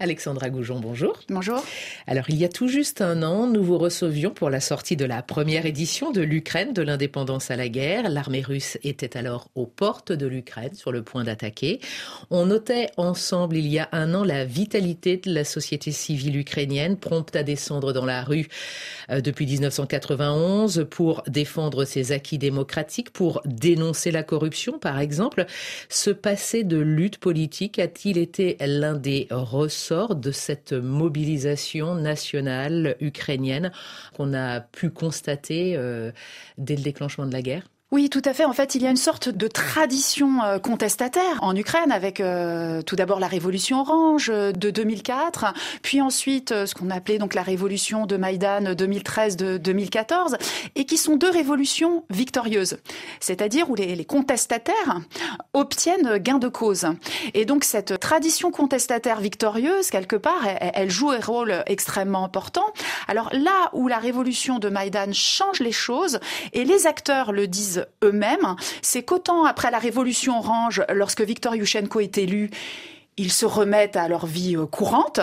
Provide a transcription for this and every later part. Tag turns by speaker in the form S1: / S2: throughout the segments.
S1: Alexandra Goujon, bonjour.
S2: Bonjour.
S1: Alors, il y a tout juste un an, nous vous recevions pour la sortie de la première édition de l'Ukraine de l'indépendance à la guerre. L'armée russe était alors aux portes de l'Ukraine, sur le point d'attaquer. On notait ensemble, il y a un an, la vitalité de la société civile ukrainienne, prompte à descendre dans la rue euh, depuis 1991 pour défendre ses acquis démocratiques, pour dénoncer la corruption, par exemple. Ce passé de lutte politique a-t-il été l'un des ressorts de cette mobilisation nationale ukrainienne qu'on a pu constater euh, dès le déclenchement de la guerre?
S2: Oui, tout à fait. En fait, il y a une sorte de tradition euh, contestataire en Ukraine avec euh, tout d'abord la révolution orange euh, de 2004, puis ensuite ce qu'on appelait donc la révolution de Maïdan 2013 de 2014 et qui sont deux révolutions victorieuses. C'est-à-dire où les, les, contestataires obtiennent gain de cause. Et donc cette tradition contestataire victorieuse quelque part, elle, elle joue un rôle extrêmement important. Alors là où la révolution de Maïdan change les choses et les acteurs le disent eux-mêmes, c'est qu'autant après la révolution orange, lorsque Viktor Yushchenko est élu, ils se remettent à leur vie euh, courante,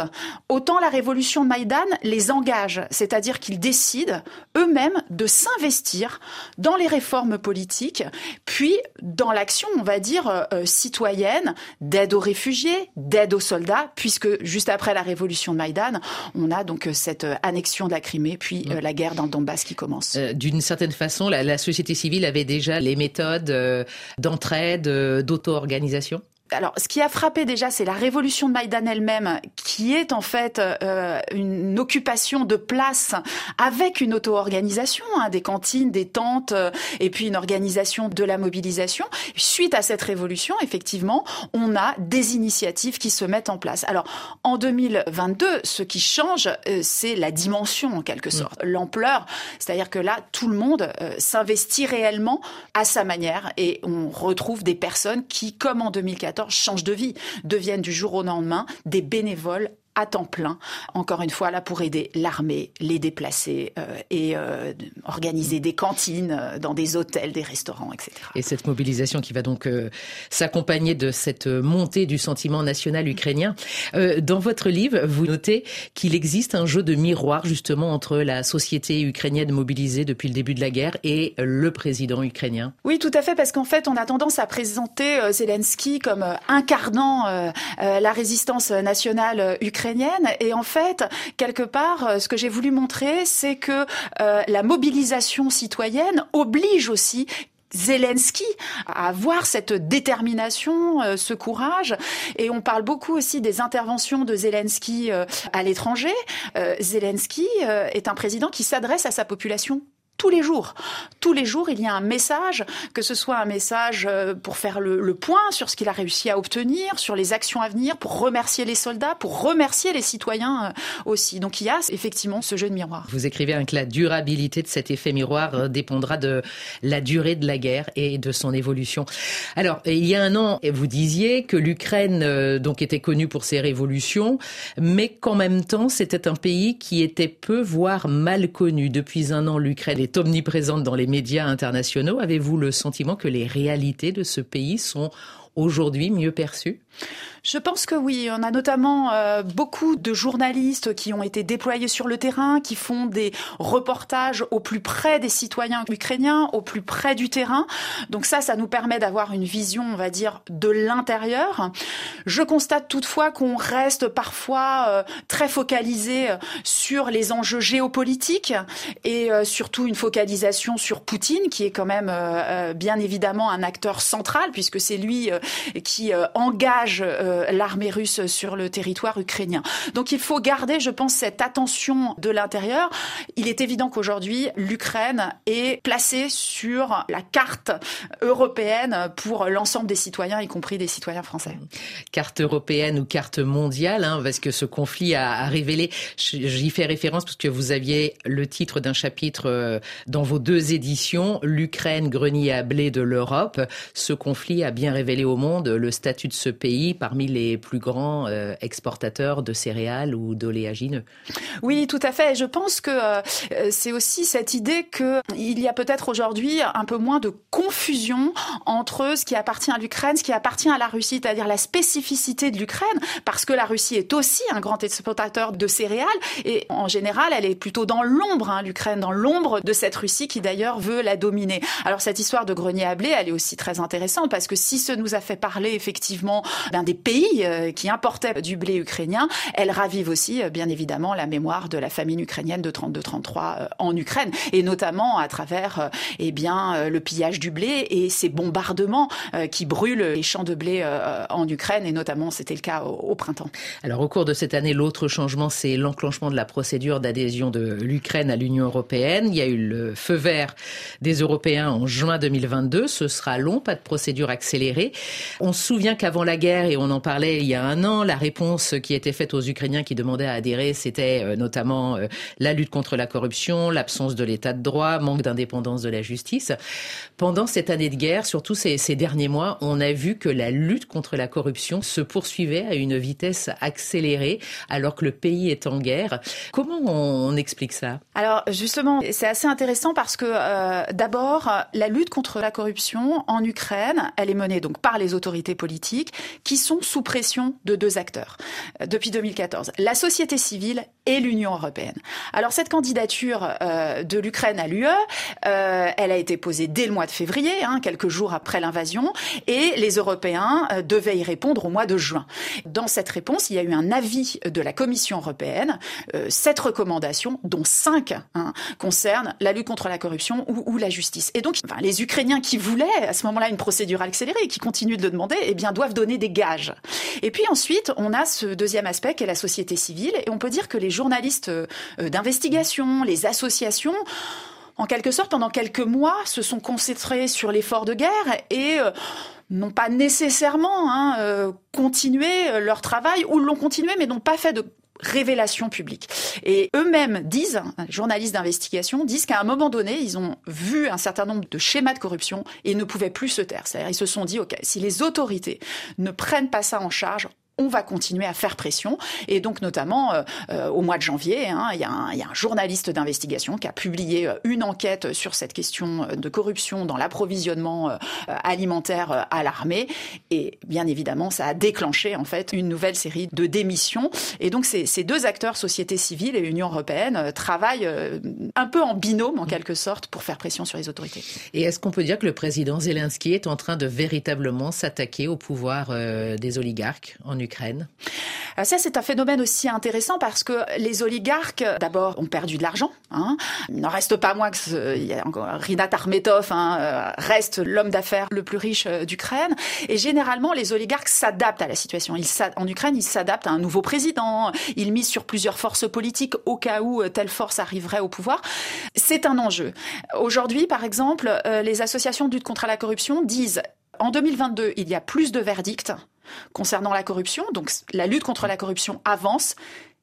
S2: autant la révolution de Maïdan les engage, c'est-à-dire qu'ils décident eux-mêmes de s'investir dans les réformes politiques, puis dans l'action, on va dire, euh, euh, citoyenne, d'aide aux réfugiés, d'aide aux soldats, puisque juste après la révolution de Maïdan, on a donc cette annexion de la Crimée, puis la guerre dans le Donbass qui commence.
S1: D'une certaine façon, la, la, société civile avait déjà les méthodes d'entraide, d'auto-organisation?
S2: Alors, ce qui a frappé déjà, c'est la révolution de Maïdan elle-même, qui est en fait euh, une occupation de place avec une auto-organisation, hein, des cantines, des tentes, euh, et puis une organisation de la mobilisation. Suite à cette révolution, effectivement, on a des initiatives qui se mettent en place. Alors, en 2022, ce qui change, euh, c'est la dimension en quelque mm. sorte, l'ampleur. C'est-à-dire que là, tout le monde euh, s'investit réellement à sa manière, et on retrouve des personnes qui, comme en 2014, changent de vie, deviennent du jour au lendemain des bénévoles à temps plein, encore une fois là pour aider l'armée, les déplacés euh, et euh, organiser des cantines euh, dans des hôtels, des restaurants, etc.
S1: Et cette mobilisation qui va donc euh, s'accompagner de cette montée du sentiment national ukrainien. Euh, dans votre livre, vous notez qu'il existe un jeu de miroir justement entre la société ukrainienne mobilisée depuis le début de la guerre et le président ukrainien.
S2: Oui, tout à fait, parce qu'en fait, on a tendance à présenter Zelensky comme incarnant la résistance nationale ukrainienne et en fait, quelque part, euh, ce que j'ai voulu montrer, c'est que euh, la mobilisation citoyenne oblige aussi Zelensky à avoir cette détermination, euh, ce courage. Et on parle beaucoup aussi des interventions de Zelensky à l'étranger. Zelensky est un président qui s'adresse à sa population tous les jours. Tous les jours, il y a un message, que ce soit un message euh, pour faire le, point sur ce qu'il a réussi à obtenir, sur les actions à venir, pour remercier les soldats, pour remercier les citoyens euh, aussi. Donc il y a effectivement ce jeu de miroir.
S1: Vous écrivez hein, que la durabilité de cet effet miroir euh, dépendra de la durée de la guerre et de son évolution. Alors, il y a un an, vous disiez que l'Ukraine donc était connue pour ses révolutions, mais qu'en même temps, c'était un pays qui était peu, voire mal connu. Depuis un an, l'Ukraine est omniprésente dans les médias internationaux. Avez-vous le sentiment que les réalités de ce pays sont aujourd'hui mieux perçues?
S2: Je pense que oui. On a notamment euh, beaucoup de journalistes qui ont été déployés sur le terrain, qui font des reportages au plus près des citoyens ukrainiens, au plus près du terrain. Donc ça, ça nous permet d'avoir une vision, on va dire, de l'intérieur. Je constate toutefois qu'on reste parfois euh, très focalisé euh, sur les enjeux géopolitiques et euh, surtout une focalisation sur Poutine, qui est quand même euh, bien évidemment un acteur central, puisque c'est lui qui engage euh, l'armée russe sur le territoire ukrainien. Donc il faut garder, je pense, cette attention de l'intérieur. Il est évident qu'aujourd'hui, l'Ukraine est placée sur la carte européenne pour l'ensemble des citoyens, y compris des citoyens français.
S1: Carte européenne ou carte mondiale, hein, parce que ce conflit a, a révélé, j'y fais référence parce que vous aviez le titre d'un chapitre euh, dans vos deux éditions, l'Ukraine grenier à blé de l'Europe. Ce conflit a bien révélé au monde le statut de ce pays pays les plus grands exportateurs de céréales ou d'oléagineux.
S2: Oui, tout à fait. Je pense que c'est aussi cette idée qu'il y a peut-être aujourd'hui un peu moins de confusion entre ce qui appartient à l'Ukraine, ce qui appartient à la Russie, c'est-à-dire la spécificité de l'Ukraine, parce que la Russie est aussi un grand exportateur de céréales et en général, elle est plutôt dans l'ombre, hein, l'Ukraine, dans l'ombre de cette Russie qui d'ailleurs veut la dominer. Alors cette histoire de grenier à blé, elle est aussi très intéressante parce que si ce nous a fait parler effectivement d'un des pays euh, qui importait du blé ukrainien, elle ravive aussi euh, bien évidemment la mémoire de la famine ukrainienne de 32-33 euh, en Ukraine et notamment à travers eh bien le pillage du blé et ces bombardements qui brûlent les champs de blé en Ukraine et notamment c'était le cas au printemps.
S1: Alors au cours de cette année, l'autre changement c'est l'enclenchement de la procédure d'adhésion de l'Ukraine à l'Union européenne. Il y a eu le feu vert des Européens en juin 2022. Ce sera long, pas de procédure accélérée. On se souvient qu'avant la guerre, et on en parlait il y a un an, la réponse qui était faite aux Ukrainiens qui demandaient à adhérer, c'était euh, notamment euh, la lutte contre la corruption, l'absence de l'état de droit, manque d'indépendance de la justice. Pendant cette année de guerre, surtout ces, ces derniers mois, on a vu que la lutte contre la corruption se poursuivait à une vitesse accélérée alors que le pays est en guerre. Comment on, explique ça?
S2: Alors justement, c'est assez intéressant parce que euh, d'abord, la lutte contre la corruption en Ukraine, elle est menée donc par les autorités politiques qui sont sous pression de deux acteurs euh, depuis 2014, la société civile et l'Union européenne. Alors cette candidature euh, de l'Ukraine à l'UE, elle a été posée dès le mois de février, hein, quelques jours après l'invasion, et les Européens devaient y répondre au mois de juin. Dans cette réponse, il y a eu un avis de la Commission européenne euh, sept recommandations, dont cinq hein, concernent la lutte contre la corruption ou, la justice. Et donc, les Ukrainiens qui voulaient à ce moment-là une procédure accélérée et qui continuent de le demander, eh bien, doivent donner des gages. Et puis ensuite, on a ce deuxième aspect qui est la société civile. Et on peut dire que les journalistes euh, d'investigation, les associations, en quelque sorte, pendant quelques mois, se sont concentrés sur l'effort de guerre et euh, n'ont pas nécessairement hein, continué leur travail ou l'ont continué mais n'ont pas fait de révélation publique. Et eux-mêmes disent, journalistes d'investigation, disent qu'à un moment donné, ils ont vu un certain nombre de schémas de corruption et ne pouvaient plus se taire. C'est-à-dire, ils se sont dit, OK, si les autorités ne prennent pas ça en charge, on va continuer à faire pression. Et donc, notamment, euh, euh, au mois de janvier, hein, il, y a un, journaliste d'investigation qui a publié euh, une enquête sur cette question de corruption dans l'approvisionnement alimentaire à l'armée. Et bien évidemment, ça a déclenché, en fait, une nouvelle série de démissions. Et donc, ces, ces deux acteurs, société civile et Union européenne, travaillent un peu en binôme, en quelque sorte, pour faire pression sur les autorités.
S1: Et est-ce qu'on peut dire que le président Zelensky est en train de véritablement s'attaquer au pouvoir des oligarques en Ukraine?
S2: Euh, Ça, c'est un phénomène aussi intéressant parce que les oligarques, d'abord, ont perdu de l'argent. Hein. Il n'en reste pas moins que il y a encore Rinat Armetov hein, euh, reste l'homme d'affaires le plus riche euh, d'Ukraine. Et généralement, les oligarques s'adaptent à la situation. En Ukraine, ils s'adaptent à un nouveau président. Ils misent sur plusieurs forces politiques au cas où telle force arriverait au pouvoir. C'est un enjeu. Aujourd'hui, par exemple, les associations de lutte contre la corruption disent en 2022, il y a plus de verdicts concernant la corruption. Donc la lutte contre la corruption avance.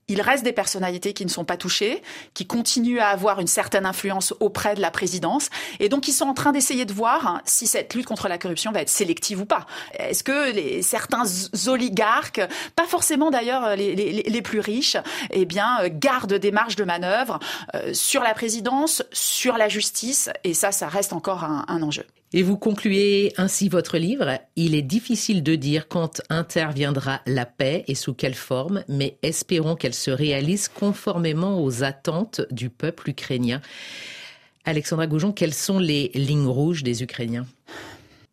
S2: Il reste des personnalités qui ne sont pas touchées, qui continuent à avoir une certaine influence auprès de la présidence. Et donc, ils sont en train d'essayer de voir hein, si cette lutte contre la corruption va être sélective ou pas. Est-ce que les, certains oligarques, pas forcément d'ailleurs les, plus riches, eh bien, gardent des marges de manœuvre euh, sur la présidence, sur la justice Et ça, ça reste encore un enjeu.
S1: Et vous concluez ainsi votre livre. Il est difficile de dire quand interviendra la paix et sous quelle forme, mais espérons qu'elle se réalise conformément aux attentes du peuple ukrainien. Alexandra Goujon, quelles sont les lignes rouges des Ukrainiens?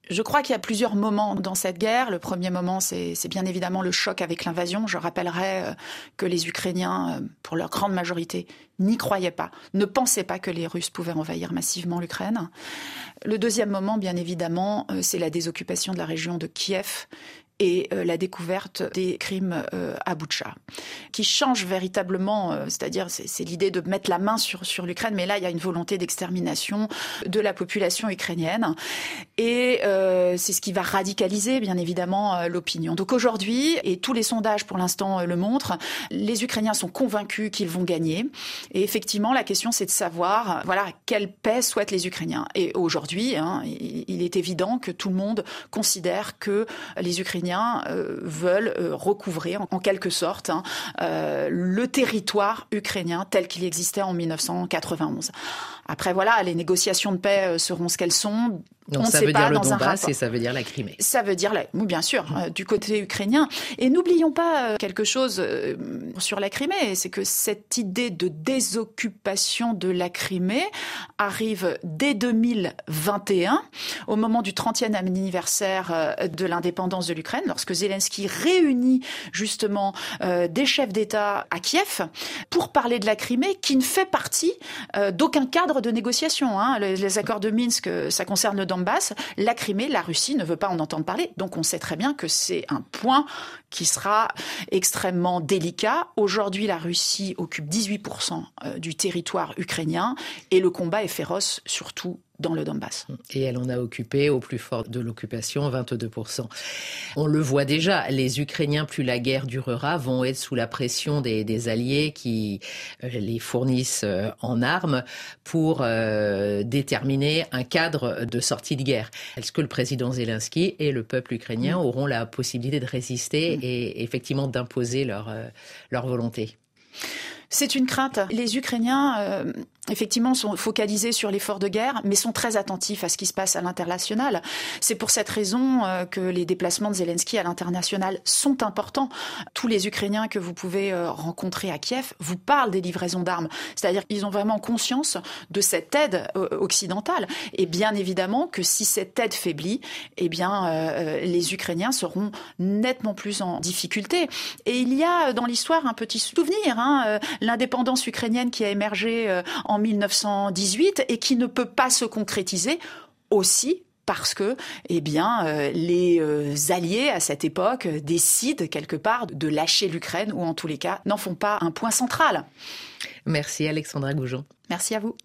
S2: Je crois qu'il y a plusieurs moments dans cette guerre. Le premier moment, c'est bien évidemment le choc avec l'invasion. Je rappellerai euh, que les Ukrainiens, euh, pour leur grande majorité, n'y croyaient pas, ne pensaient pas que les Russes pouvaient envahir massivement l'Ukraine. Le deuxième moment, bien évidemment, euh, c'est la désoccupation de la région de Kiev et euh, la découverte des crimes euh, à Boutcha, qui change véritablement, euh, c'est-à-dire c'est l'idée de mettre la main sur, sur l'Ukraine, mais là il y a une volonté d'extermination de la population ukrainienne, et c'est ce qui va radicaliser bien évidemment l'opinion. Donc aujourd'hui, et tous les sondages pour l'instant le montrent, les Ukrainiens sont convaincus qu'ils vont gagner, et effectivement la question c'est de savoir, voilà, quelle paix souhaitent les Ukrainiens. Et aujourd'hui, hein, il est évident que tout le monde considère que les Ukrainiens Ukrainiens veulent recouvrir en quelque sorte hein, le territoire ukrainien tel qu'il existait en 1991. Après, voilà, les négociations de paix seront ce qu'elles sont.
S1: Donc ça veut dire le Donbass et ça veut dire la Crimée.
S2: Ça veut dire, la... oui, bien sûr, euh, du côté ukrainien. Et n'oublions pas euh, quelque chose euh, sur la Crimée, c'est que cette idée de désoccupation de la Crimée arrive dès 2021, au moment du 30e anniversaire de l'indépendance de l'Ukraine, lorsque Zelensky réunit justement des chefs d'État à Kiev pour parler de la Crimée, qui ne fait partie d'aucun cadre de négociation. Hein. Les, les, accords de Minsk, ça concerne le Donbass, la Crimée, la Russie ne veut pas en entendre parler. Donc on sait très bien que c'est un point qui sera extrêmement délicat. Aujourd'hui, la Russie occupe 18% euh, du territoire ukrainien et le combat est féroce, surtout dans le Donbass.
S1: Et elle en a occupé au plus fort de l'occupation 22%. On le voit déjà, les Ukrainiens, plus la guerre durera, vont être sous la pression des, alliés qui euh, les fournissent euh, en armes pour euh, déterminer un cadre de sortie de guerre. Est-ce que le président Zelensky et le peuple ukrainien mm. auront la possibilité de résister mm. et effectivement d'imposer leur, leur volonté?
S2: C'est une crainte. Les Ukrainiens effectivement, sont focalisés sur l'effort de guerre, mais sont très attentifs à ce qui se passe à l'international. C'est pour cette raison euh, que les déplacements de Zelensky à l'international sont importants. Tous les Ukrainiens que vous pouvez euh, rencontrer à Kiev vous parlent des livraisons d'armes. C'est-à-dire qu'ils ont vraiment conscience de cette aide euh, occidentale. Et bien évidemment que si cette aide faiblit, eh bien, les Ukrainiens seront nettement plus en difficulté. Et il y a dans l'histoire un petit souvenir, hein, l'indépendance ukrainienne qui a émergé en 1918 et qui ne peut pas se concrétiser aussi parce que eh bien, euh, les euh, alliés à cette époque décident quelque part de lâcher l'Ukraine ou en tous les cas n'en font pas un point central.
S1: Merci Alexandra Goujon.
S2: Merci à vous.